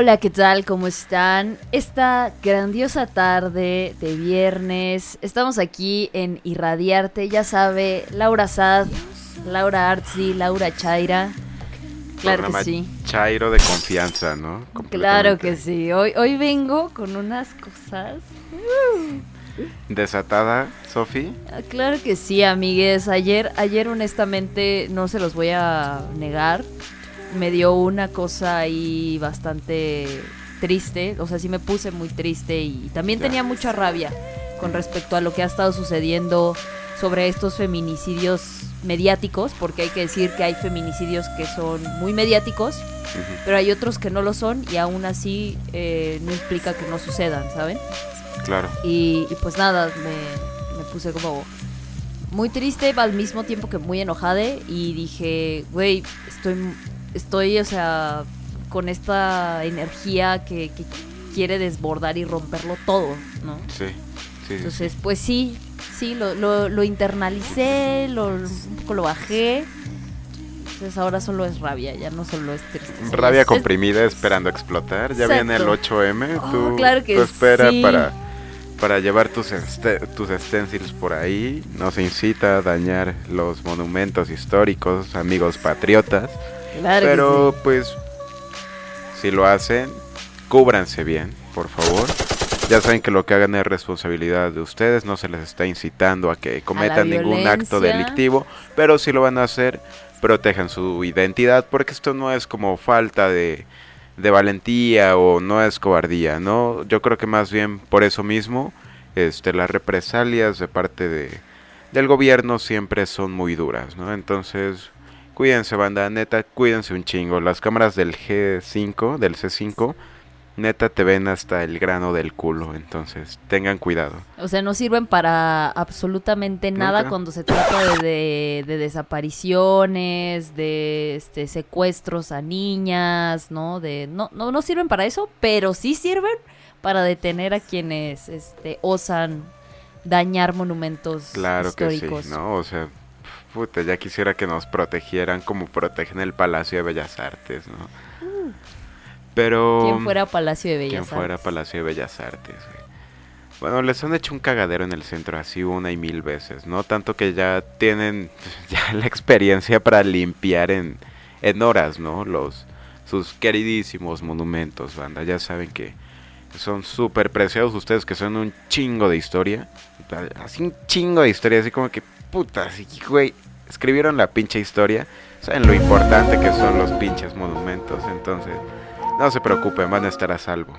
Hola, ¿qué tal? ¿Cómo están? Esta grandiosa tarde de viernes, estamos aquí en Irradiarte, ya sabe, Laura Sad, Laura Artzi, Laura Chaira. Claro que sí. Chairo de confianza, ¿no? Claro que sí. Hoy, hoy vengo con unas cosas. Desatada, Sofi. Ah, Claro que sí, amigues. Ayer, ayer honestamente, no se los voy a negar. Me dio una cosa ahí bastante triste. O sea, sí me puse muy triste y también Ya. tenía mucha rabia con respecto a lo que ha estado sucediendo sobre estos feminicidios mediáticos, porque hay que decir que hay feminicidios que son muy mediáticos, pero hay otros que no lo son y aún así eh, no implica que no sucedan, ¿saben? Claro. Y, y pues nada, me, me puse como muy triste al mismo tiempo que muy enojada y dije, güey, estoy, estoy, o sea, con esta energía que, que quiere desbordar y romperlo todo, ¿no? Sí. Sí, Entonces, pues sí, sí, lo, lo, lo internalicé, lo, un poco lo bajé. Entonces ahora solo es rabia, ya no solo es tristeza. Rabia Es- es- comprimida esperando explotar. Ya viene el Exacto. 8M. Oh, tú, claro que tú espera sí. para, para llevar tus, este- tus stencils por ahí. Nos incita a dañar los monumentos históricos, amigos patriotas. Claro Pero sí. pues, si lo hacen, cúbranse bien, por favor. Ya saben que lo que hagan es responsabilidad de ustedes, no se les está incitando a que cometan ningún acto delictivo, pero si lo van a hacer, protejan su identidad, porque esto no es como falta de, de valentía o no es cobardía, ¿no? Yo creo que más bien por eso mismo, este, las represalias de parte de, del gobierno siempre son muy duras, ¿no? Entonces, cuídense, banda, neta, cuídense un chingo. Las cámaras del G5, del C5, neta te ven hasta el grano del culo, entonces tengan cuidado. O sea, no sirven para absolutamente nada Nunca. cuando se trata de, de- de desapariciones, de este, secuestros a niñas, ¿no? De, no, no, no sirven para eso, pero sí sirven para detener a quienes este, osan dañar monumentos Claro que históricos. sí, ¿no? O sea, puta, ya quisiera que nos protegieran como protegen el Palacio de Bellas Artes, ¿no? Pero... ¿Quién fuera Palacio de Bellas fuera Artes? Palacio de Bellas Artes, güey. Bueno, les han hecho un cagadero en el centro así una y mil veces, ¿no? Tanto que ya tienen ya la experiencia para limpiar en, en horas, ¿no? Los sus queridísimos monumentos, banda. Ya saben que son súper preciados ustedes que son un chingo de historia. Así un chingo de historia, así como que, puta, así, güey, escribieron la pinche historia. Saben lo importante que son los pinches monumentos, entonces... No se preocupen, van a estar a salvo.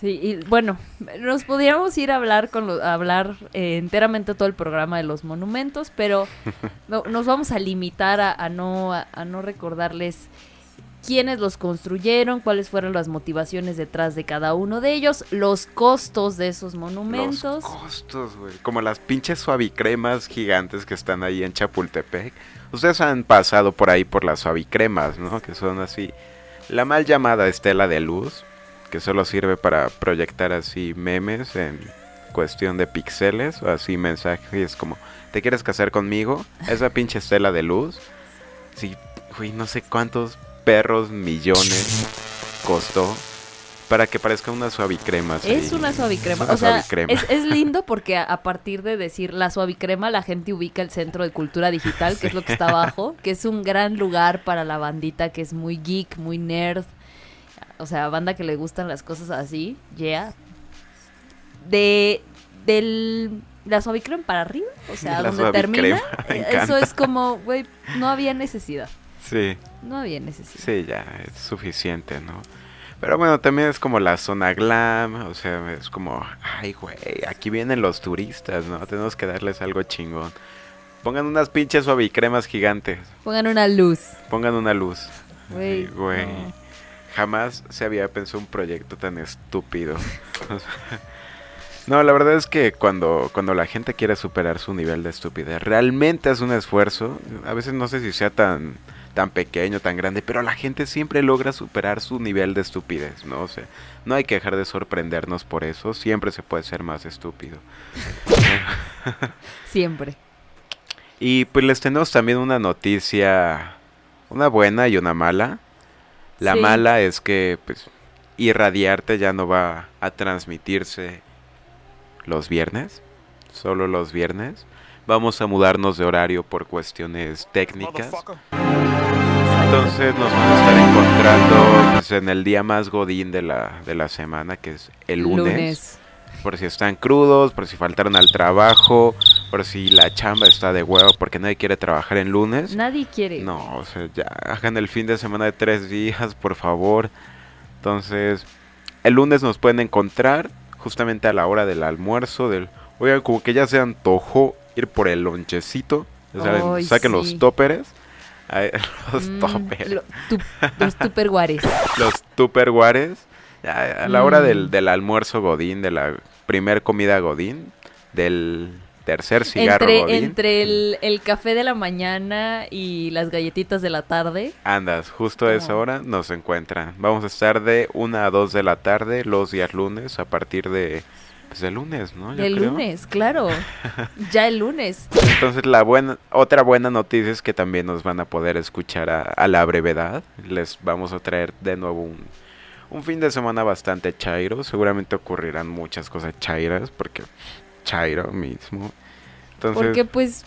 Sí, y bueno, nos podríamos ir a hablar con lo- a hablar eh, enteramente todo el programa de los monumentos, pero no- nos vamos a limitar a, a no a, a no recordarles quiénes los construyeron, cuáles fueron las motivaciones detrás de cada uno de ellos, los costos de esos monumentos. Los costos, güey. Como las pinches suavicremas gigantes que están ahí en Chapultepec. Ustedes han pasado por ahí por las suavicremas, ¿no? Que son así. La mal llamada estela de luz, que solo sirve para proyectar así memes en cuestión de píxeles o así mensajes como, ¿te quieres casar conmigo? Esa pinche estela de luz. Sí, güey, no sé cuántos perros millones costó para que parezca una suavicrema. así. Es una suavicrema. Es una o sea, suavicrema. es, es lindo porque a, a partir de decir la suavicrema, la gente ubica el Centro de Cultura Digital, que es lo que está abajo, que es un gran lugar para la bandita que es muy geek, muy nerd. O sea, banda que le gustan las cosas así, yeah. De del la suavicrema para arriba, o sea, La donde termina, eso es como, güey, no había necesidad. Sí, No había necesidad. sí, ya, es suficiente, ¿no? Pero bueno, también es como la zona glam, o sea, es como, ay, güey, aquí vienen los turistas, ¿no? Tenemos que darles algo chingón. Pongan unas pinches suavicremas gigantes, Pongan una luz. pongan una luz. Güey, güey. no. Jamás se había pensado un proyecto tan estúpido. No, la verdad es que cuando, cuando la gente quiere superar su nivel de estupidez, realmente es un esfuerzo. A veces no sé si sea tan, tan pequeño, tan grande, pero la gente siempre logra superar su nivel de estupidez, ¿no? O sea, no hay que dejar de sorprendernos por eso, siempre se puede ser más estúpido. Siempre. Y pues les tenemos también una noticia, una buena y una mala. La Sí. mala es que pues irradiarte ya no va a transmitirse los viernes, solo los viernes. Vamos a mudarnos de horario por cuestiones técnicas. Entonces nos van a estar encontrando pues, en el día más godín de la, de la semana, que es el lunes. Por si están crudos, por si faltaron al trabajo, por si la chamba está de huevo porque nadie quiere trabajar en lunes. Nadie quiere. No, o sea, ya hagan el fin de semana de tres días, por favor. Entonces, el lunes nos pueden encontrar justamente a la hora del almuerzo, del, oigan, como que ya se antojó ir por el lonchecito. Ya saben, Ay, saquen sí. los. Ay, los Mm, toppers. lo- tu- los tupperwares. Los tupperwares. A la hora Mm. del, del almuerzo godín, de la primer comida godín, del tercer cigarro entre godín. entre el, el café de la mañana y las galletitas de la tarde. Andas, justo a esa hora nos encuentran. Vamos a estar de 1 a 2 de la tarde los días lunes a partir de... Pues de lunes, ¿no? Yo El creo. lunes, claro. ya el lunes. Entonces la buena, otra buena noticia es que también nos van a poder escuchar a, a la brevedad. Les vamos a traer de nuevo un, un fin de semana bastante chairo. Seguramente ocurrirán muchas cosas chairas porque chairo mismo. Entonces, Porque pues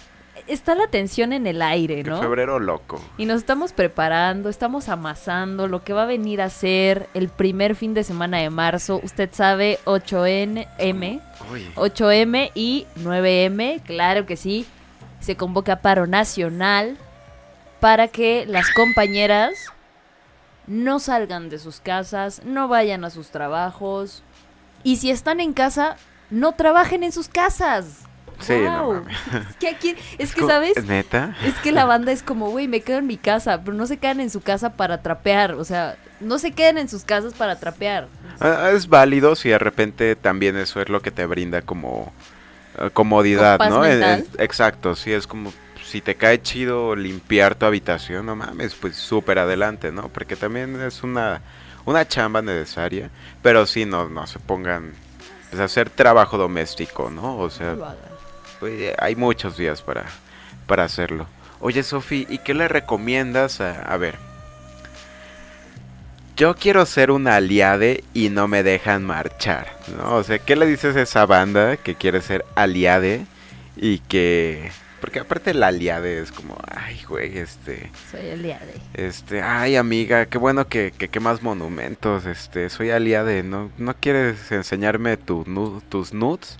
está la tensión en el aire, ¿no? febrero loco. Y nos estamos preparando, estamos amasando lo que va a venir a ser el primer fin de semana de marzo. Usted sabe, 8M, Uy, 8M y 9M, claro que sí. Se convoca paro nacional para que las compañeras no salgan de sus casas, no vayan a sus trabajos. Y si están en casa, no trabajen en sus casas. Sí, no Guau. mames. Es que aquí, es que, ¿sabes? ¿Neta? Es que la banda es como, güey, me quedo en mi casa, pero no se quedan en su casa para trapear, o sea, no se quedan en sus casas para trapear. Ah, Es válido si de repente también eso es lo que te brinda como eh, comodidad, paz ¿no? Exacto, sí, es como si te cae chido limpiar tu habitación, no mames, pues súper adelante, ¿no? Porque también es una, una chamba necesaria, pero sí, no, no se pongan pues, a hacer trabajo doméstico, ¿no? O sea, Lo. Pues, hay muchos días para, para hacerlo. Oye, Sofi, ¿y qué le recomiendas a, a ver? Yo quiero ser una aliade y no me dejan marchar, ¿no? O sea, ¿qué le dices a esa banda que quiere ser aliade y que... Porque aparte la aliade es como, ay, güey, este... Soy el día de... Este, ay, amiga, qué bueno que, que quemas monumentos, este, soy aliade, ¿no, no quieres enseñarme tu, tus nudes?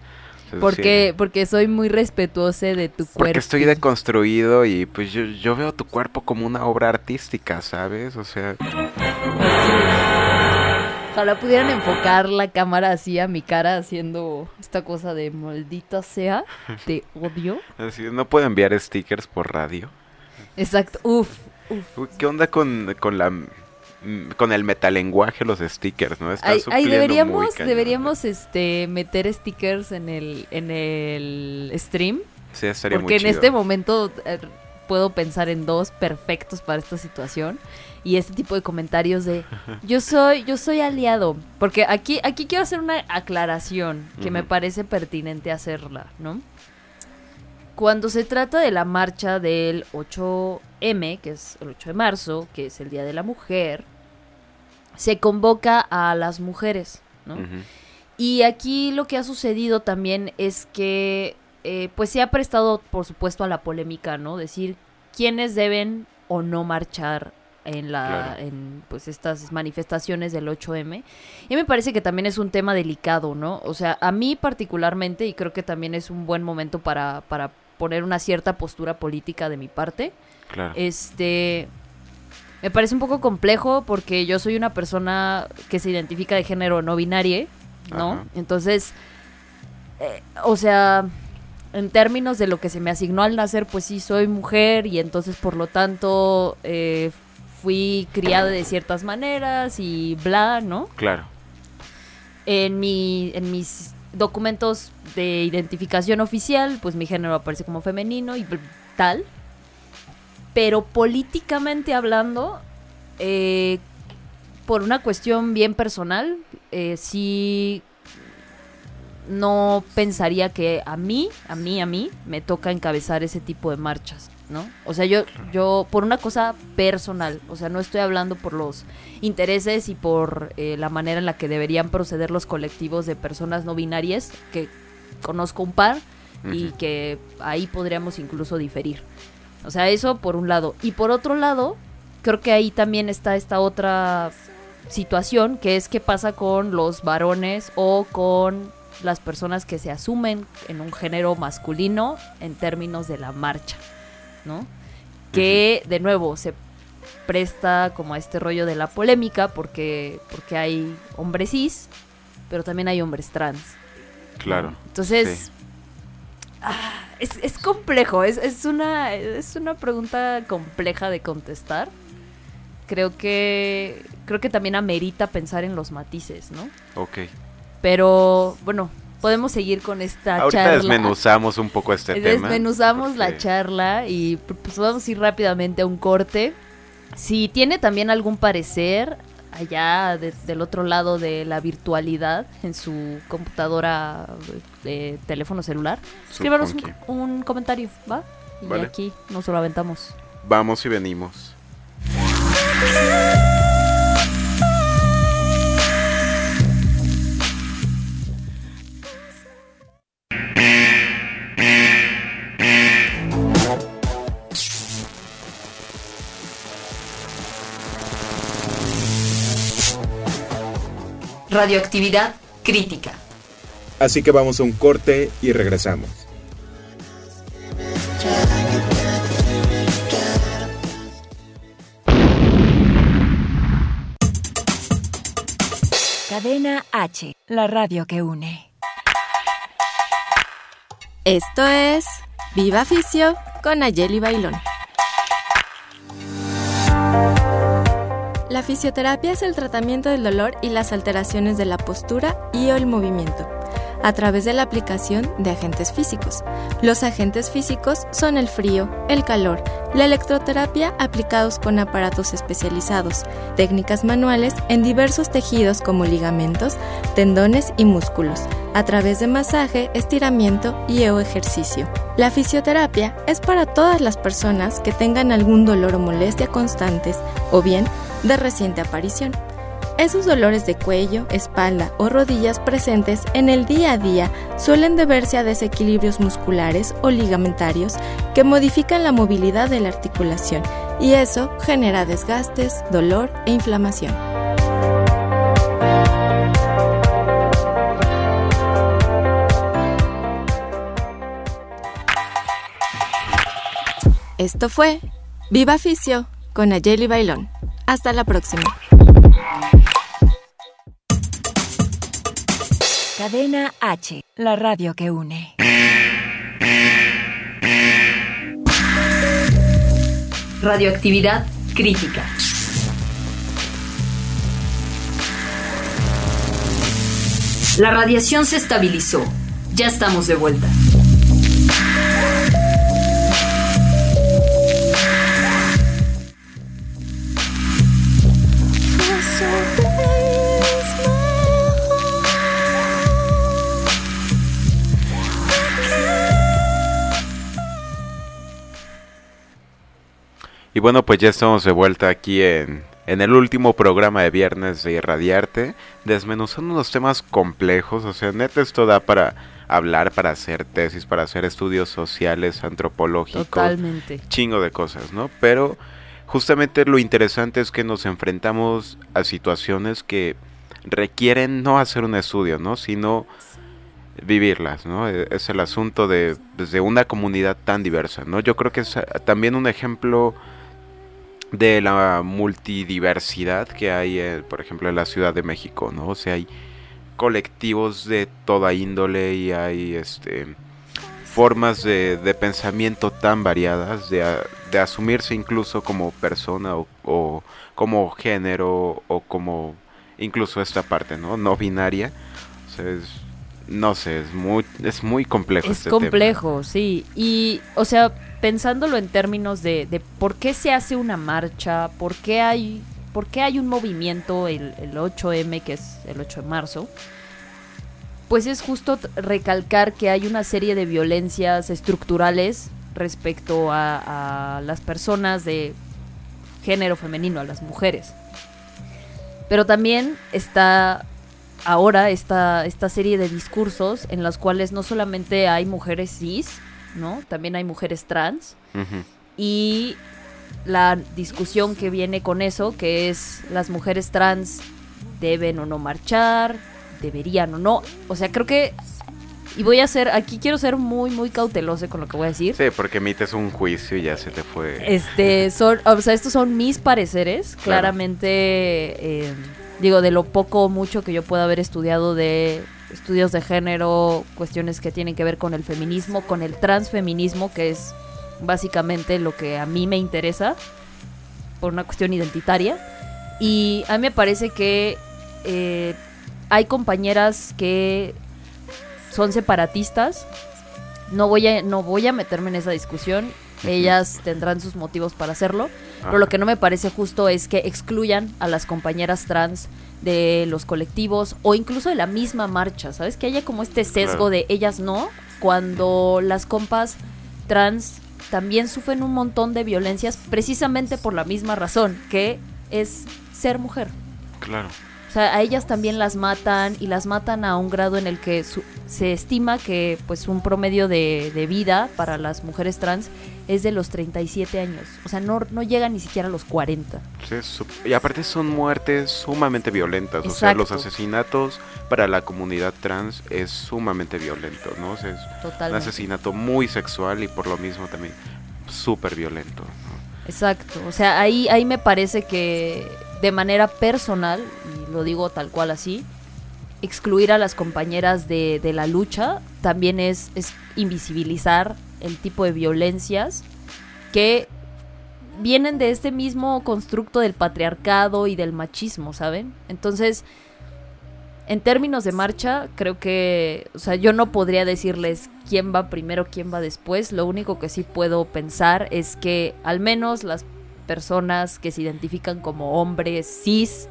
Porque, sí. porque soy muy respetuosa de tu cuerpo. Porque estoy deconstruido y pues yo, yo veo tu cuerpo como una obra artística, ¿sabes? O sea, Ojalá pudieran enfocar la cámara así a mi cara haciendo esta cosa de maldita sea, te odio. así, no puedo enviar stickers por radio. Exacto, uf, uf. ¿Qué onda con, con la con el metalenguaje los stickers, no? Está Ay, ay, supliendo muy deberíamos, cañón. deberíamos este meter stickers en el, en el stream. Sí, estaría Porque muy en chido. este momento eh, puedo pensar en dos perfectos para esta situación. Y este tipo de comentarios de yo soy, yo soy aliado. Porque aquí, aquí quiero hacer una aclaración que me parece pertinente hacerla, ¿no? Cuando se trata de la marcha del 8M, que es el 8 de marzo, que es el Día de la Mujer, se convoca a las mujeres, ¿no? Y aquí lo que ha sucedido también es que eh, pues se ha prestado por supuesto a la polémica, ¿no? Decir quiénes deben o no marchar en la Claro. en pues estas manifestaciones del 8M. Y me parece que también es un tema delicado, ¿no? O sea, a mí particularmente y creo que también es un buen momento para para poner una cierta postura política de mi parte. Claro. Este. Me parece un poco complejo porque yo soy una persona que se identifica de género no binario, ¿no? Ajá. Entonces, eh, o sea, en términos de lo que se me asignó al nacer, pues sí soy mujer y entonces por lo tanto eh, fui criada de ciertas maneras y bla, ¿no? Claro. En, mi, en mis documentos de identificación oficial, pues mi género aparece como femenino y tal. Pero políticamente hablando, eh, por una cuestión bien personal, eh, sí no pensaría que a mí, a mí, a mí, me toca encabezar ese tipo de marchas. ¿No? O sea, yo, yo, por una cosa personal, o sea, no estoy hablando por los intereses y por eh, la manera en la que deberían proceder los colectivos de personas no binarias, que conozco un par y que ahí podríamos incluso diferir. O sea, eso por un lado. Y por otro lado, creo que ahí también está esta otra situación, que es qué pasa con los varones o con las personas que se asumen en un género masculino en términos de la marcha, ¿no? Que de nuevo se presta como a este rollo de la polémica porque porque hay hombres cis, pero también hay hombres trans. Claro. Entonces, sí. ah, es, es complejo, es, es, una, es una pregunta compleja de contestar. Creo que, creo que también amerita pensar en los matices, ¿no? Ok. Pero bueno, podemos seguir con esta Ahorita charla. desmenuzamos un poco este tema. Desmenuzamos la charla y pues vamos a ir rápidamente a un corte. Si tiene también algún parecer allá de- del otro lado de la virtualidad en su computadora de teléfono celular, escríbanos un comentario, ¿va? Y Vale. aquí nos lo aventamos. Vamos y venimos. Radioactividad crítica. Así que vamos a un corte y regresamos. Cadena H, la radio que une. Esto es Viva Ficio con Ayeli Bailón. La fisioterapia es el tratamiento del dolor y las alteraciones de la postura y o el movimiento a través de la aplicación de agentes físicos. Los agentes físicos son el frío, el calor, la electroterapia aplicados con aparatos especializados, técnicas manuales en diversos tejidos como ligamentos, tendones y músculos, a través de masaje, estiramiento y o ejercicio. La fisioterapia es para todas las personas que tengan algún dolor o molestia constantes o bien de reciente aparición. Esos dolores de cuello, espalda o rodillas presentes en el día a día suelen deberse a desequilibrios musculares o ligamentarios que modifican la movilidad de la articulación y eso genera desgastes, dolor e inflamación. Esto fue Viva Fisio con Ayeli Bailón. Hasta la próxima. Cadena H, la radio que une. Radioactividad crítica. La radiación se estabilizó. Ya estamos de vuelta. Y bueno, pues ya estamos de vuelta aquí en, en el último programa de viernes de Irradiarte, desmenuzando unos temas complejos, o sea, neta esto da para hablar, para hacer tesis, para hacer estudios sociales, antropológicos, Totalmente. chingo de cosas, ¿no? Pero justamente lo interesante es que nos enfrentamos a situaciones que requieren no hacer un estudio, ¿no? Sino vivirlas, ¿no? E- Es el asunto de desde una comunidad tan diversa, ¿no? Yo creo que es ah, también un ejemplo de la multidiversidad que hay, eh, por ejemplo, en la Ciudad de México, ¿no? O sea, hay colectivos de toda índole y hay este formas de, de pensamiento tan variadas, de, de asumirse incluso como persona o, o como género o como incluso esta parte, ¿no? No binaria. O sea, es- no sé, es muy, es muy complejo. Es este tema. complejo, sí. Y, o sea, pensándolo en términos de, por qué se hace una marcha, por qué hay, por qué hay un movimiento el, el 8M, que es el 8 de marzo, pues es justo recalcar que hay una serie de violencias estructurales respecto a, a las personas de género femenino, a las mujeres. Pero también está ahora esta, esta serie de discursos en los cuales no solamente hay mujeres cis, ¿no? También hay mujeres trans. Y la discusión que viene con eso, que es las mujeres trans deben o no marchar, deberían o no. O sea, creo que... Y voy a ser, aquí quiero ser muy, muy cauteloso con lo que voy a decir. Sí, porque emites un juicio y ya se te fue. Este, son, o sea, estos son mis pareceres. Claro. Claramente, eh, digo, de lo poco o mucho que yo pueda haber estudiado de estudios de género, cuestiones que tienen que ver con el feminismo, con el transfeminismo, que es básicamente lo que a mí me interesa por una cuestión identitaria. Y a mí me parece que eh, hay compañeras que son separatistas. No voy a, no voy a meterme en esa discusión. Ellas tendrán sus motivos para hacerlo. Pero lo Ajá. que no me parece justo es que excluyan a las compañeras trans de los colectivos o incluso de la misma marcha, ¿sabes? Que haya como este sesgo Claro. de ellas no, cuando las compas trans también sufren un montón de violencias precisamente por la misma razón, que es ser mujer. Claro. O sea, a ellas también las matan y las matan a un grado en el que su- se estima que pues un promedio de, de vida para las mujeres trans es de los 37 años. O sea, no, no llega ni siquiera a los 40. Sí, es su- y aparte son muertes sumamente violentas. O sea, los asesinatos para la comunidad trans es sumamente violento, ¿no? O sea, es un asesinato muy sexual y por lo mismo también súper violento. ¿no? Exacto. O sea, ahí, ahí me parece que de manera personal, y lo digo tal cual así, excluir a las compañeras de, de la lucha también es, es invisibilizar el tipo de violencias que vienen de este mismo constructo del patriarcado y del machismo, ¿saben? Entonces, en términos de marcha, creo que, o sea, yo no podría decirles quién va primero, quién va después. Lo único que sí puedo pensar es que al menos las personas que se identifican como hombres cis,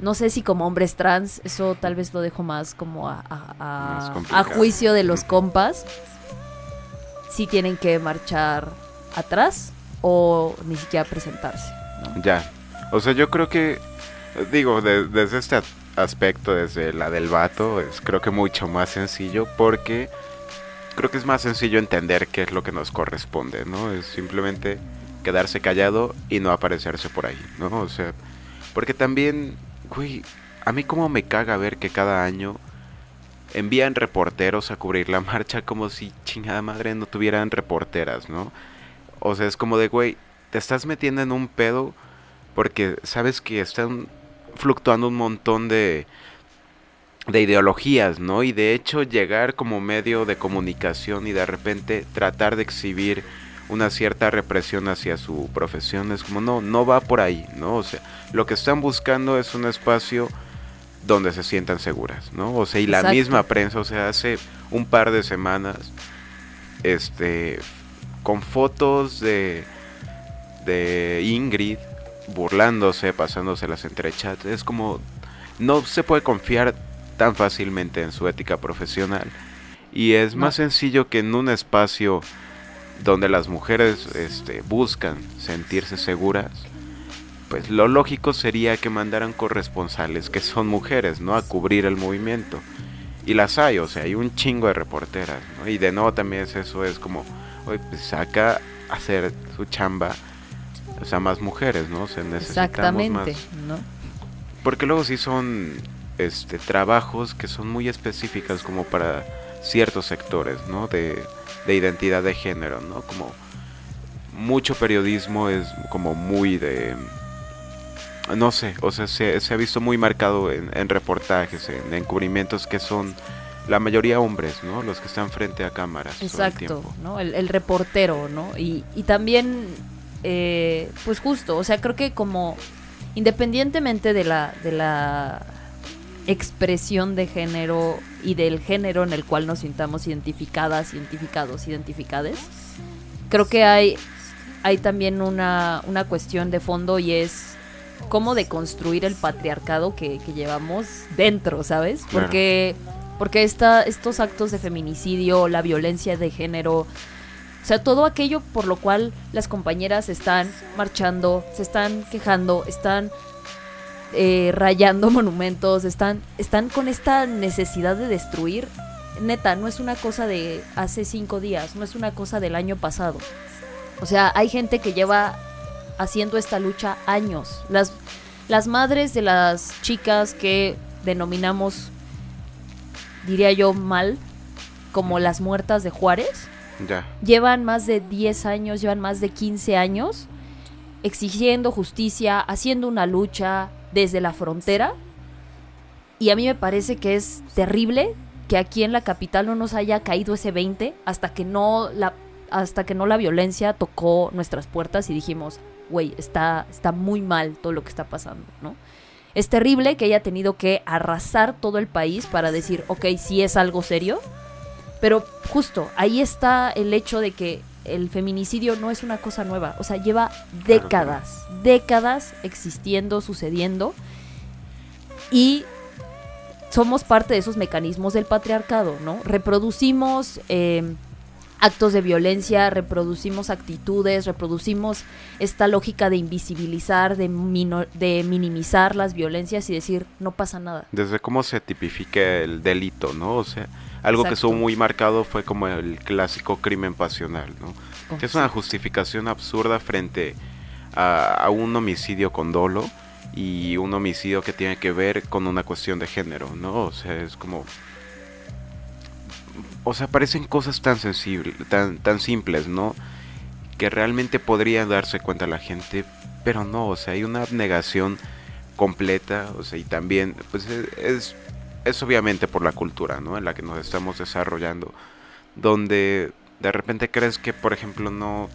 no sé si como hombres trans, eso tal vez lo dejo más como a, a- juicio de los compas, si tienen que marchar atrás o ni siquiera presentarse. Ya. O sea, yo creo que, digo, de- desde este aspecto, desde la del vato, es creo que mucho más sencillo porque creo que es más sencillo entender qué es lo que nos corresponde, ¿no? Es simplemente quedarse callado y no aparecerse por ahí, ¿no? O sea, porque también, güey, a mí como me caga ver que cada año envían reporteros a cubrir la marcha como si chingada madre no tuvieran reporteras, ¿no? O sea, es como de, güey, te estás metiendo en un pedo porque sabes que están fluctuando un montón de de ideologías, ¿no? Y de hecho llegar como medio de comunicación y de repente tratar de exhibir una cierta represión hacia su profesión es como no, no va por ahí, ¿no? O sea, lo que están buscando es un espacio donde se sientan seguras, ¿no? O sea, y la Exacto. misma prensa, o sea, hace un par de semanas, este, con fotos de, de Ingrid burlándose, pasándoselas entre chats, es como, no se puede confiar tan fácilmente en su ética profesional. Y es No. más sencillo que en un espacio donde las mujeres este, buscan sentirse seguras, pues lo lógico sería que mandaran corresponsales que son mujeres, ¿no? A cubrir el movimiento. Y las hay, o sea, hay un chingo de reporteras, ¿no? Y de nuevo también es eso, es como, oye, pues saca a hacer su chamba, o sea, más mujeres, ¿no? O Exactamente, más. ¿no? Porque luego sí son este trabajos que son muy específicas como para ciertos sectores, ¿no? De, de identidad de género, ¿no? Como mucho periodismo es como muy de no sé, o sea, se, se ha visto muy marcado en, en reportajes, en encubrimientos que son la mayoría hombres, ¿no? Los que están frente a cámaras. todo el Exacto, tiempo. ¿no? El, el reportero, ¿no? Y, y también, eh, pues justo, o sea, creo que como independientemente de la, de la expresión de género y del género en el cual nos sintamos identificadas, identificados, identificades, creo que hay, hay también una, una cuestión de fondo y es cómo deconstruir el patriarcado que, que llevamos dentro, ¿sabes? Claro. Porque, porque esta, estos actos de feminicidio, la violencia de género, O sea, todo aquello por lo cual las compañeras están marchando, se están quejando, están eh, rayando monumentos, están, están con esta necesidad de destruir. Neta, no es una cosa de hace cinco días, no es una cosa del año pasado. O sea, hay gente que lleva haciendo esta lucha años. Las, las madres de las chicas que denominamos, diría yo mal, como las muertas de Juárez, Ya. llevan más de 10 años, llevan más de 15 años exigiendo justicia, haciendo una lucha desde la frontera. Y a mí me parece que es terrible que aquí en la capital no nos haya caído ese 20 hasta que no la hasta que no la violencia tocó nuestras puertas y dijimos, güey, está, está muy mal todo lo que está pasando, ¿no? Es terrible que haya tenido que arrasar todo el país para decir, ok, sí es algo serio, pero justo ahí está el hecho de que el feminicidio no es una cosa nueva, o sea, lleva décadas, décadas existiendo, sucediendo, y somos parte de esos mecanismos del patriarcado, ¿no? Reproducimos eh, actos de violencia, reproducimos actitudes, reproducimos esta lógica de invisibilizar, de, de minimizar las violencias y decir, no pasa nada. Desde cómo se tipifica el delito, ¿no? O sea, algo que estuvo muy marcado fue como el clásico crimen pasional, ¿no? Oh, Que es una justificación absurda frente a, a un homicidio con dolo y un homicidio que tiene que ver con una cuestión de género, ¿no? O sea, es como... O sea, parecen cosas tan sensibles, tan, tan simples, ¿no? Que realmente podría darse cuenta la gente, pero no, o sea, hay una abnegación completa, o sea, y también, pues es, es, es obviamente por la cultura, ¿no? En la que nos estamos desarrollando, donde de repente crees que, por ejemplo, no,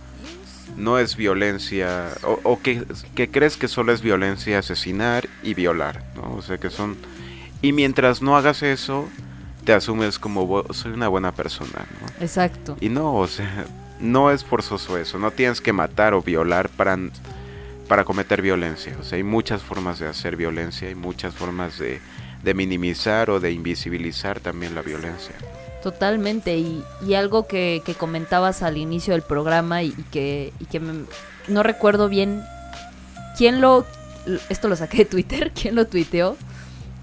no es violencia, o, o que, que crees que solo es violencia asesinar y violar, ¿no? O sea, que son... Y mientras no hagas eso, te asumes como "Bu- soy una buena persona, ¿no? Exacto. Y no, o sea, no es forzoso eso, no tienes que matar o violar para, para cometer violencia, o sea, hay muchas formas de hacer violencia, hay muchas formas de, de minimizar o de invisibilizar también la violencia. Totalmente, y, y algo que, que comentabas al inicio del programa y, y que, y que me- no recuerdo bien quién lo, esto lo saqué de Twitter, quién lo tuiteó,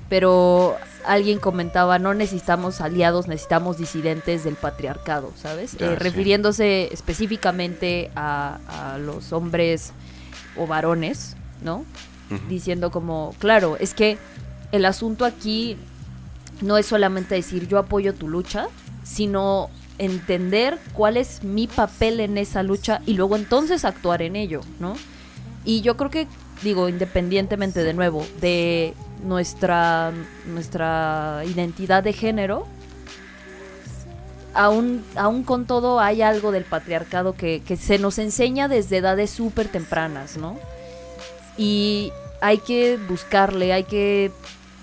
pero alguien comentaba, no necesitamos aliados, necesitamos disidentes del patriarcado, ¿sabes? Ya, Eh, sí. refiriéndose específicamente a, a los hombres o varones, ¿no? Diciendo como, claro, es que el asunto aquí no es solamente decir yo apoyo tu lucha, sino entender cuál es mi papel en esa lucha y luego entonces actuar en ello, ¿no? Y yo creo que, digo, independientemente de nuevo de nuestra, nuestra identidad de género, aún, aún con todo hay algo del patriarcado que, que se nos enseña desde edades súper tempranas, ¿no? Y hay que buscarle, hay que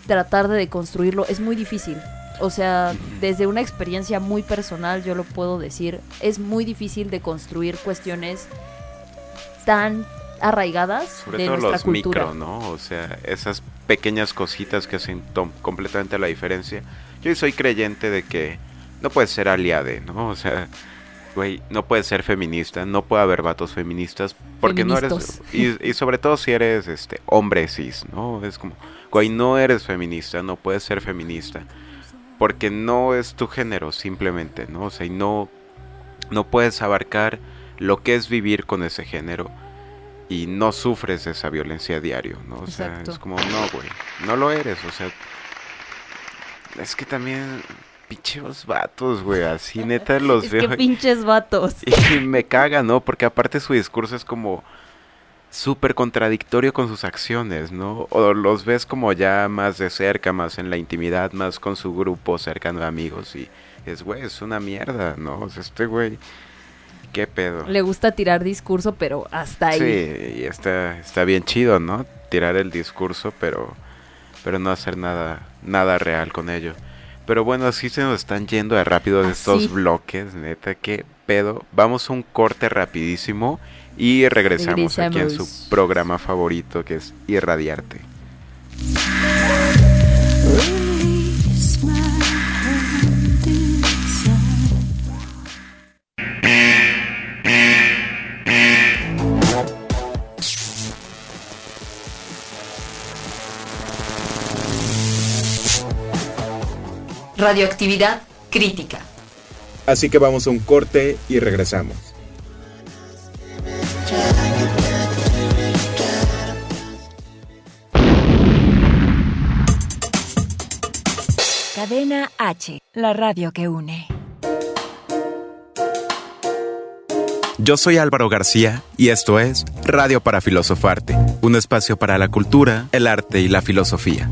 tratar de deconstruirlo. Es muy difícil. O sea, desde una experiencia muy personal, yo lo puedo decir, es muy difícil de construir cuestiones tan arraigadas Sobre de todo nuestra los cultura. micro, ¿no? O sea, esas pequeñas cositas que hacen completamente la diferencia. Yo soy creyente de que no puedes ser aliade, ¿no? O sea, güey, no puedes ser feminista, no puede haber vatos feministas porque no eres y, y sobre todo si eres este hombre cis, ¿no? Es como, güey, no eres feminista, no puedes ser feminista porque no es tu género simplemente, ¿no? O sea, y no no puedes abarcar lo que es vivir con ese género y no sufres esa violencia a diario, ¿no? O sea, es como, no, güey, no lo eres, o sea, es que también, pinches vatos, güey, así neta los Es veo que pinches vatos. y me caga, ¿no? Porque aparte su discurso es como súper contradictorio con sus acciones, ¿no? O los ves como ya más de cerca, más en la intimidad, más con su grupo cercano de amigos y es, güey, es una mierda, ¿no? O sea, este güey, ¿qué pedo? Le gusta tirar discurso, pero hasta ahí. Sí, y está, está bien chido, ¿no? Tirar el discurso, pero, pero no hacer nada, nada real con ello. Pero bueno, así se nos están yendo de rápido de estos Así. bloques, neta, qué pedo. Vamos a un corte rapidísimo y regresamos, aquí en Regresamos. su programa favorito que es Irradiarte. Radioactividad crítica. Así que vamos a un corte y regresamos. Cadena H, la radio que une. Yo soy Álvaro García y esto es Radio para Filosofarte, un espacio para la cultura, el arte y la filosofía.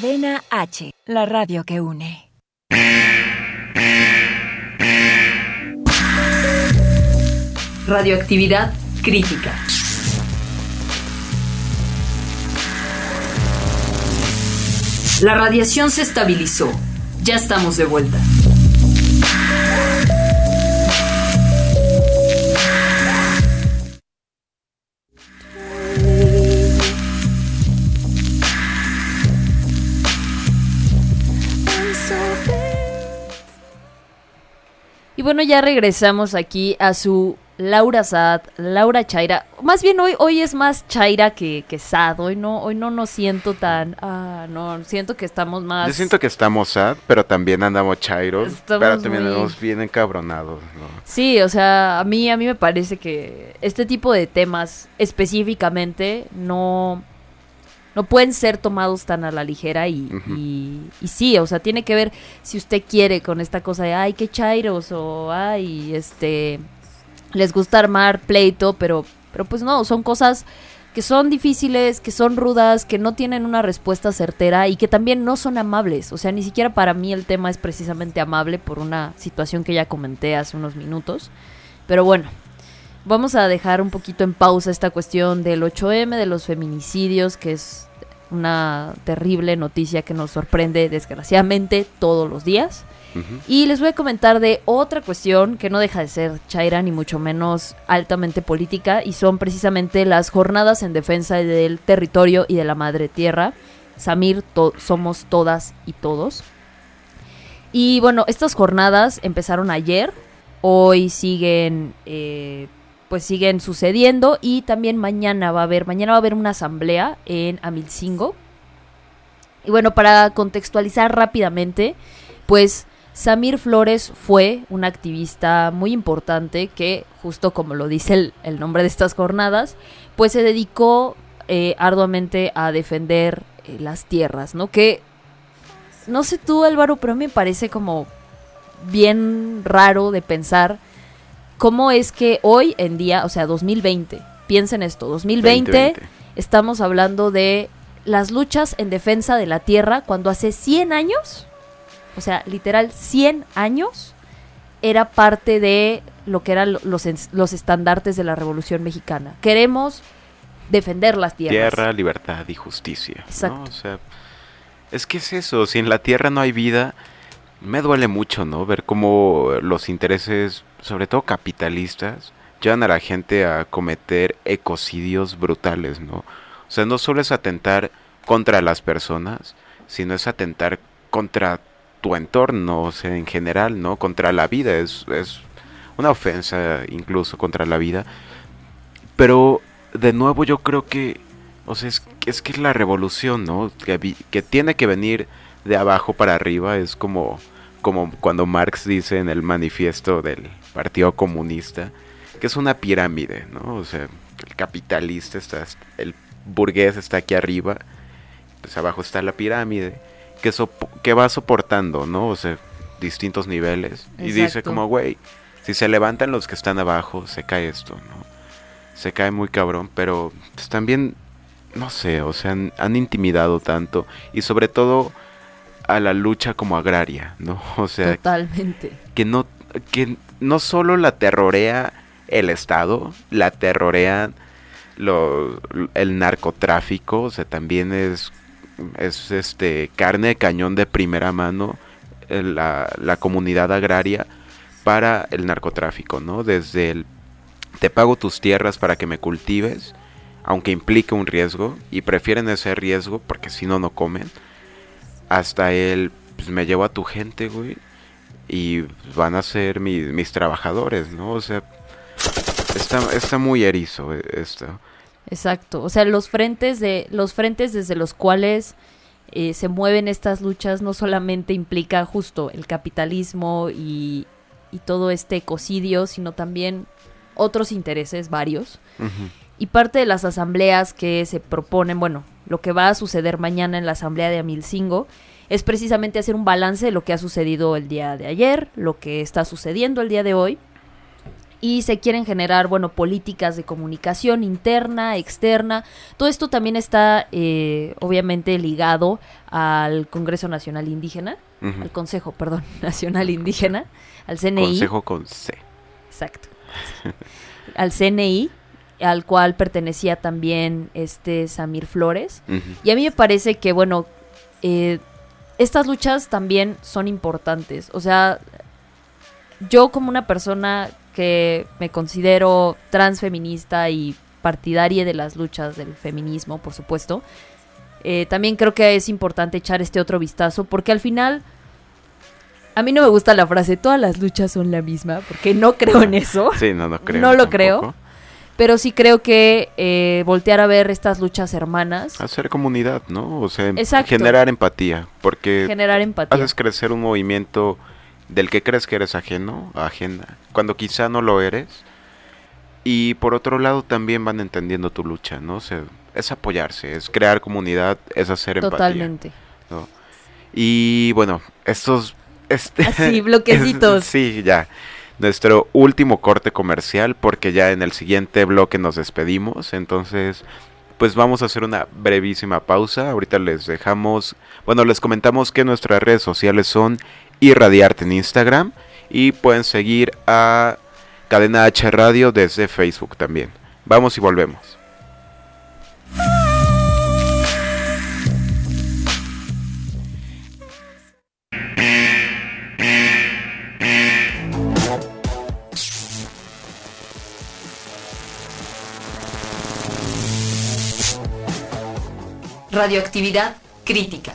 Cadena H, la radio que une. Radioactividad crítica. La radiación se estabilizó. Ya estamos de vuelta. Y bueno, ya regresamos aquí a su Laura Sad, Laura Chaira. Más bien hoy, hoy es más Chaira que, que Sad. Hoy no, hoy no nos siento tan. Ah, no, siento que estamos más. Yo siento que estamos sad, pero también andamos chairos, Estamos pero también muy- andamos bien encabronados, ¿no? Sí, o sea, a mí, a mí me parece que este tipo de temas específicamente no, no pueden ser tomados tan a la ligera y, y, y sí, o sea, tiene que ver si usted quiere con esta cosa de, ay, qué chairos, o ay, este, les gusta armar pleito, pero, pero pues no, son cosas que son difíciles, que son rudas, que no tienen una respuesta certera y que también no son amables. O sea, ni siquiera para mí el tema es precisamente amable por una situación que ya comenté hace unos minutos. Pero bueno, vamos a dejar un poquito en pausa esta cuestión del 8M, de los feminicidios, que es una terrible noticia que nos sorprende desgraciadamente todos los días. Y les voy a comentar de otra cuestión que no deja de ser chaira ni mucho menos altamente política y son precisamente las jornadas en defensa del territorio y de la madre tierra. Samir, to- somos todas y todos. Y bueno, estas jornadas empezaron ayer, hoy siguen, eh, pues siguen sucediendo y también mañana va a haber, mañana va a haber una asamblea en Amilcingo. Y bueno, para contextualizar rápidamente, pues Samir Flores fue un activista muy importante que, justo como lo dice el, nombre de estas jornadas, pues se dedicó eh, arduamente a defender eh, las tierras, ¿no? Que, no sé tú Álvaro, pero me parece como bien raro de pensar cómo es que hoy en día, o sea, 2020, piensen esto, 2020 2020. estamos hablando de las luchas en defensa de la tierra cuando hace 100 años, o sea, literal 100 años, era parte de lo que eran lo- los, los estandartes de la Revolución Mexicana. Queremos defender las tierras. Tierra, libertad y justicia. ¿no? Exacto. O sea, es que es eso, si en la tierra no hay vida, me duele mucho, ¿no? Ver cómo los intereses, sobre todo capitalistas, llevan a la gente a cometer ecocidios brutales, ¿no? O sea, no solo es atentar contra las personas, sino es atentar contra tu entorno, o sea, en general, ¿no? Contra la vida, es, es una ofensa incluso contra la vida. Pero, de nuevo, yo creo que, o sea, es, es que es la revolución, ¿no? Que, tiene que venir de abajo para arriba, es como, como cuando Marx dice en el manifiesto del Partido Comunista, que es una pirámide, ¿no? O sea, el capitalista está, el burgués está aquí arriba, pues abajo está la pirámide, que, que va soportando, ¿no? O sea, distintos niveles. Y dice como, güey, si se levantan los que están abajo, se cae esto, ¿no? Se cae muy cabrón, pero pues, también, no sé, o sea, han, han intimidado tanto. Y sobre todo a la lucha como agraria, ¿no? O sea, Totalmente. que no, que no solo la terrorea el Estado, la terrorean lo- el narcotráfico, o sea, también es, es este carne de cañón de primera mano eh, la, la comunidad agraria para el narcotráfico, ¿no? Desde el te pago tus tierras para que me cultives, aunque implique un riesgo, y prefieren ese riesgo porque si no, no comen, hasta el, pues me llevo a tu gente, güey, y van a ser mi- mis trabajadores, ¿no? O sea, está, está muy erizo eh, esto. Exacto. O sea, los frentes de los frentes desde los cuales eh, se mueven estas luchas no solamente implica justo el capitalismo y, y todo este ecocidio, sino también otros intereses varios. Y parte de las asambleas que se proponen, bueno, lo que va a suceder mañana en la asamblea de Amilcingo es precisamente hacer un balance de lo que ha sucedido el día de ayer, lo que está sucediendo el día de hoy. Y se quieren generar, bueno, políticas de comunicación interna, externa. Todo esto también está, eh, obviamente, ligado al Congreso Nacional Indígena, al Consejo, perdón, Nacional Indígena, al CNI. Consejo con C. Exacto. al CNI, al cual pertenecía también este Samir Flores. Y a mí me parece que, bueno, eh, estas luchas también son importantes. O sea, yo como una persona que me considero transfeminista y partidaria de las luchas del feminismo, por supuesto, eh, también creo que es importante echar este otro vistazo porque al final... A mí no me gusta la frase, todas las luchas son la misma, porque no creo en eso. Sí, no, no creo. No lo tampoco. creo. Pero sí creo que eh, voltear a ver estas luchas hermanas, Hacer comunidad, ¿no? O sea, Exacto. generar empatía, porque generar empatía. haces crecer un movimiento del que crees que eres ajeno, ajena, cuando quizá no lo eres. Y por otro lado también van entendiendo tu lucha, ¿no? O sea, es apoyarse, es crear comunidad, es hacer empatía. Totalmente. ¿no? Y bueno, estos... Este, Así, bloquecitos. sí, ya. Nuestro último corte comercial, porque ya en el siguiente bloque nos despedimos. Entonces, pues vamos a hacer una brevísima pausa. Ahorita les dejamos, bueno, les comentamos que nuestras redes sociales son Irradiarte en Instagram y pueden seguir a Cadena H Radio desde Facebook también. Vamos y volvemos. Radioactividad crítica.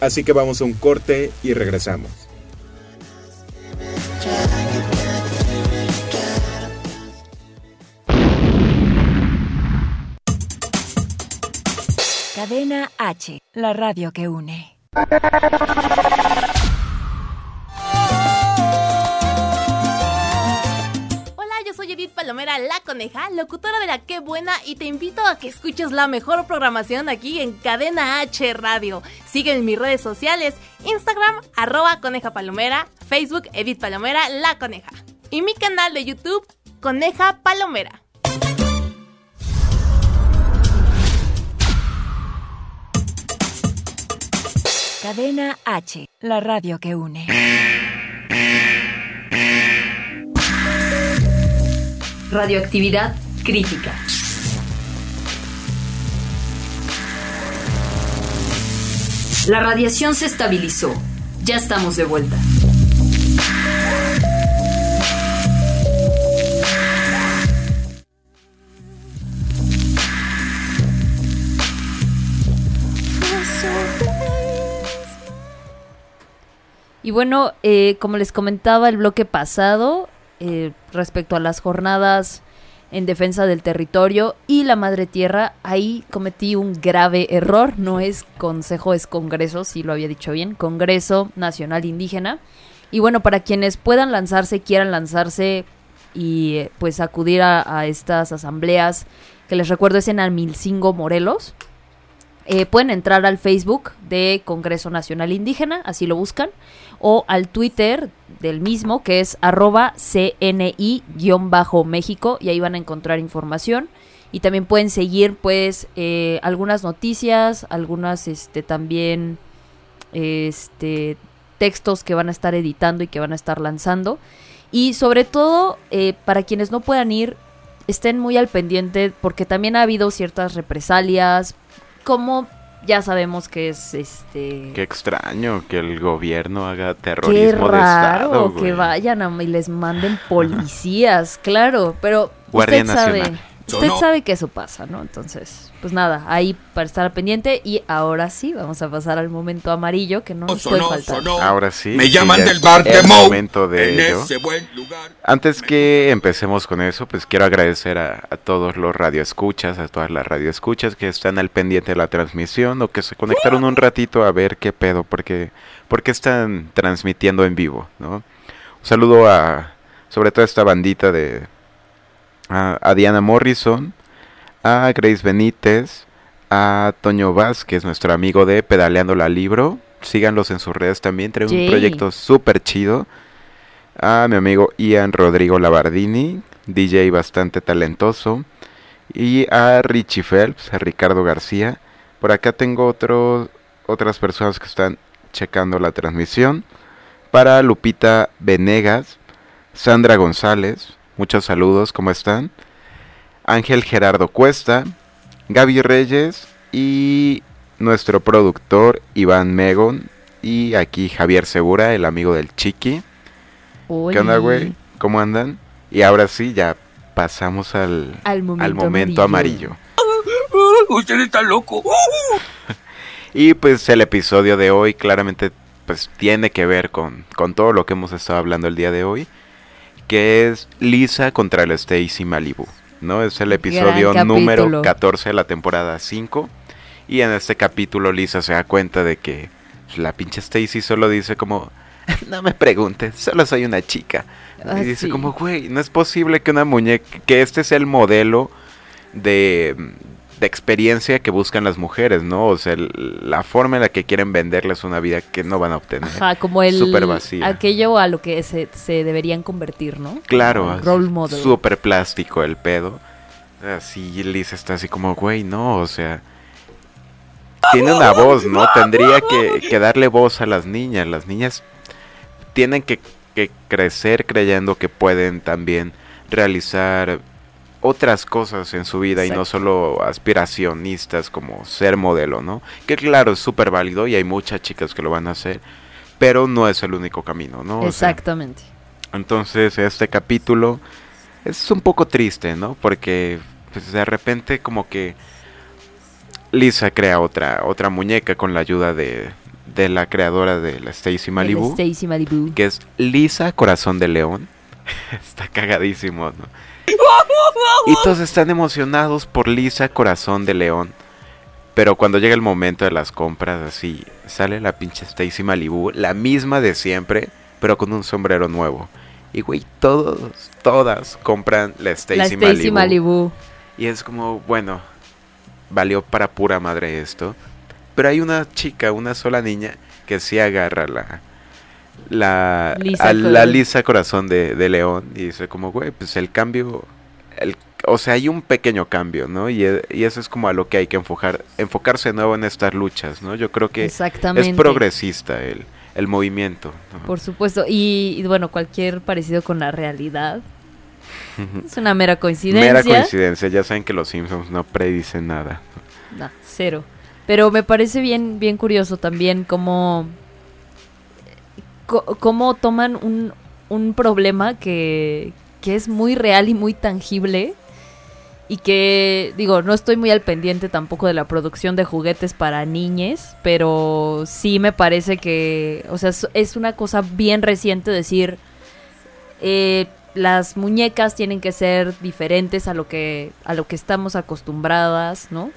Así que vamos a un corte y regresamos. Cadena H, la radio que une. Edith Palomera, la coneja, locutora de la Qué Buena, y te invito a que escuches la mejor programación aquí en Cadena H Radio. Sigue en mis redes sociales, Instagram, arroba coneja palomera, Facebook, Edith Palomera, la coneja. Y mi canal de YouTube, Coneja Palomera. Cadena H, la radio que une. Radioactividad crítica. La radiación se estabilizó. Ya estamos de vuelta. Y bueno, eh, como les comentaba el bloque pasado, eh, respecto a las jornadas en defensa del territorio y la madre tierra, ahí cometí un grave error. No es consejo, es congreso, si lo había dicho bien, Congreso Nacional Indígena. Y bueno, para quienes puedan lanzarse, quieran lanzarse y eh, pues acudir a, estas asambleas, que les recuerdo es en Almilcingo, Morelos. eh, pueden entrar al Facebook de Congreso Nacional Indígena, así lo buscan, o al Twitter del mismo, que es arroba CNI-México, y ahí van a encontrar información. Y también pueden seguir, pues, eh, algunas noticias, algunas, este, también, este, textos que van a estar editando y que van a estar lanzando. Y sobre todo, eh, para quienes no puedan ir, estén muy al pendiente, porque también ha habido ciertas represalias, como ya sabemos que es este Qué extraño que el gobierno haga qué terrorismo de raro Estado. que güey. vayan a- y les manden policías, claro, pero Guardia usted sabe, Nacional. Usted sabe que eso pasa, ¿no? Entonces, pues nada, ahí para estar al pendiente y ahora sí vamos a pasar al momento amarillo que no nos puede faltar. Ahora sí. Me llaman del bar de el Moe. momento de En ello. ese buen lugar. Antes que empecemos con eso, pues quiero agradecer a, a todos los radioescuchas, a todas las radioescuchas que están al pendiente de la transmisión o que se conectaron un ratito a ver qué pedo, porque, porque están transmitiendo en vivo, ¿no? Un saludo a, sobre todo a esta bandita de, a, a Diana Morrison, a Grace Benítez, a Toño Vázquez, nuestro amigo de Pedaleando la Libro. Síganlos en sus redes también, trae un proyecto súper chido a mi amigo Ian Rodrigo Labardini, DJ bastante talentoso, y a Richie Phelps, a Ricardo García. Por acá tengo otros otras personas que están checando la transmisión. Para Lupita Venegas, Sandra González, muchos saludos, ¿cómo están? Ángel Gerardo Cuesta, Gaby Reyes y nuestro productor Iván Megon y aquí Javier Segura, el amigo del Chiqui. ¿Qué onda, güey? ¿Cómo andan? Y ahora sí, ya pasamos al, Al momento, al momento amarillo. Usted está loco. Y pues el episodio de hoy claramente pues tiene que ver con, con todo lo que hemos estado hablando el día de hoy, que es Lisa contra el Stacy Malibu, ¿no? Es el episodio número capítulo. 14 de la temporada 5 y en este capítulo Lisa se da cuenta de que la pinche Stacy solo dice como no me preguntes, solo soy una chica. Ah, y dice sí. como, güey, no es posible que una muñeca, que este sea el modelo de, de experiencia que buscan las mujeres, ¿no? O sea, el- la forma en la que quieren venderles una vida que no van a obtener. Ajá, como el Súper vacía. aquello a lo que se, se deberían convertir, ¿no? Claro, role model. súper plástico el pedo. Así Liz está así como, güey, no, o sea... Tiene una voz, ¿no? Tendría que, que darle voz a las niñas. Las niñas tienen que, que crecer creyendo que pueden también realizar otras cosas en su vida y no solo aspiracionistas como ser modelo, ¿no? Que claro, es súper válido y hay muchas chicas que lo van a hacer, pero no es el único camino, ¿no? O sea, Exactamente. entonces este capítulo es un poco triste, ¿no? Porque pues, de repente como que Lisa crea otra otra muñeca con la ayuda de, de la creadora de la Stacy Malibu, Stacy Malibu. que es Lisa Corazón de León. Está cagadísimo, ¿no? Y todos están emocionados por Lisa Corazón de León. Pero cuando llega el momento de las compras, así, sale la pinche Stacy Malibu, la misma de siempre, pero con un sombrero nuevo. Y güey, todos, todas compran la Stacy Malibu. Malibu. Y es como, bueno, valió para pura madre esto. Pero hay una chica, una sola niña, que sí agarra la. La, Lisa a la Corazón. lisa corazón de, de León y dice como, güey, pues el cambio, el, o sea, hay un pequeño cambio, ¿no? Y, e- y eso es como a lo que hay que enfocar, enfocarse de nuevo en estas luchas, ¿no? Yo creo que es progresista el, el movimiento. ¿no? Por supuesto. Y, y, bueno, cualquier parecido con la realidad. Es una mera coincidencia. Mera coincidencia, ya saben que los Simpsons no predicen nada. No, cero. Pero me parece bien, bien curioso también cómo, cómo toman un, un problema que, que es muy real y muy tangible. Y que, digo, no estoy muy al pendiente tampoco de la producción de juguetes para niñes, pero sí me parece que, o sea, es, una cosa bien reciente decir, eh, las muñecas tienen que ser diferentes a lo que, a lo que estamos acostumbradas, ¿no?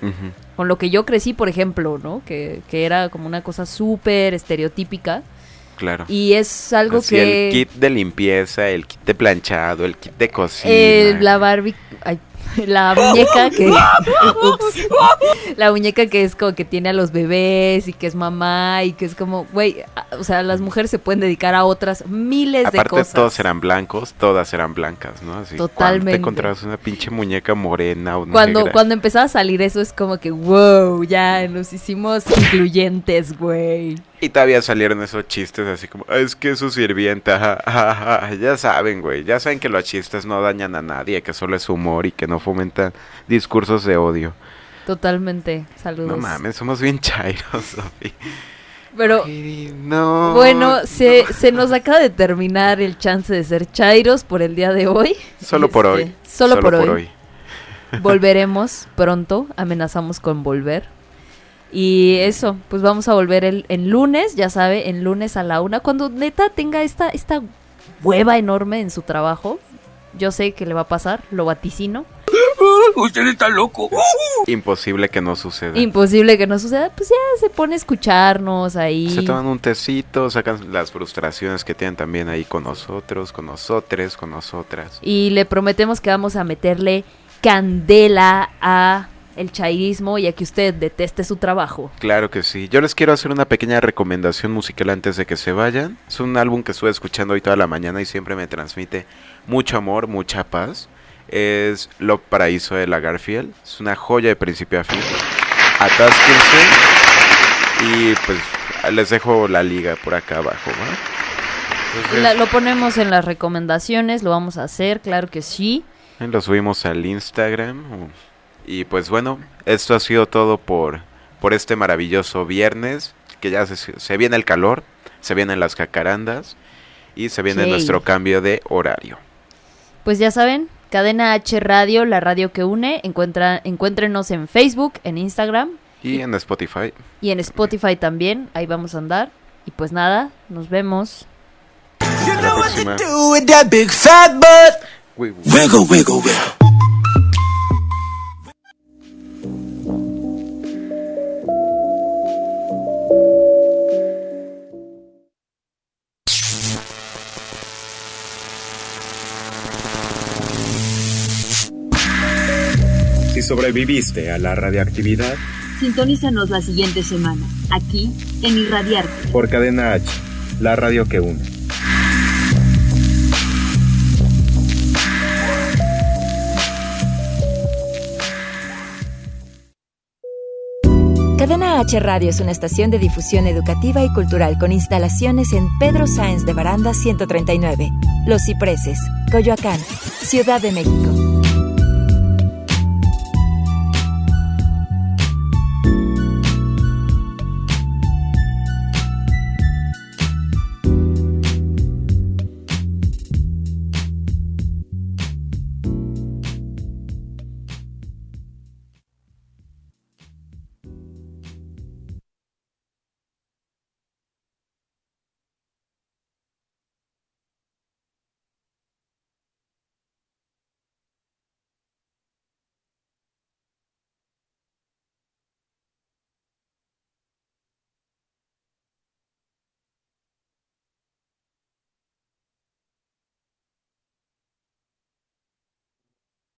Con lo que yo crecí, por ejemplo, ¿no? Que, que era como una cosa súper estereotípica. Claro. Y es algo Así que... el kit de limpieza, el kit de planchado, el kit de cocina. eh, la Barbie... ay, la muñeca que Ups. la muñeca que es como que tiene a los bebés y que es mamá y que es como güey o sea las mujeres se pueden dedicar a otras miles de Aparte cosas todos eran blancos, todas eran blancas, ¿no? Así, Totalmente. te encontrabas una pinche muñeca morena o cuando negra. cuando empezaba a salir eso es como que wow ya nos hicimos incluyentes güey Y todavía salieron esos chistes así como, "Ah, es que es su sirvienta, ja, ja, ja". ya saben, güey, ya saben que los chistes no dañan a nadie, que solo es humor y que no fomentan discursos de odio. totalmente saludos No mames, somos bien chairos, Sofi. pero Ay, No. Bueno, se, se nos acaba de terminar el chance de ser chairos por el día de hoy. Solo por Este, hoy. Solo, por, hoy. Volveremos pronto, amenazamos con volver. Y eso, pues vamos a volver el, en lunes, ya sabe, en lunes a la una. Cuando neta tenga esta, esta hueva enorme en su trabajo, yo sé que le va a pasar, lo vaticino. Usted está loco. Imposible que no suceda. Imposible que no suceda, pues ya se pone a escucharnos ahí. Se toman un tecito, sacan las frustraciones que tienen también ahí con nosotros, con nosotres, con nosotras. Y le prometemos que vamos a meterle candela a el chairismo y a que usted deteste su trabajo. Claro que sí. Yo les quiero hacer una pequeña recomendación musical antes de que se vayan. Es un álbum que estuve escuchando hoy toda la mañana y siempre me transmite mucho amor, mucha paz. Es Love Paraíso de la Garfield. Es una joya de principio a fin. Atásquense. Y pues les dejo la liga por acá abajo, ¿va? Entonces, La- lo ponemos en las recomendaciones, lo vamos a hacer, claro que sí. Lo subimos al Instagram. Y pues bueno, esto ha sido todo por, por este maravilloso viernes. Que ya se, se viene el calor, se vienen las jacarandas y se viene Sí. nuestro cambio de horario. Pues ya saben, Cadena H Radio, la radio que une, encuentra, encuéntrenos en Facebook, en Instagram Y en Spotify. y en Spotify también, ahí vamos a andar. Y pues nada, nos vemos. Hasta la próxima. with that sobreviviste a la radiactividad, Sintonízanos la siguiente semana, aquí en Irradiarte. por Cadena H, la radio que une. Cadena H Radio es una estación de difusión educativa y cultural con instalaciones en Pedro Sáenz de Baranda 139, Los Cipreses, Coyoacán, Ciudad de México.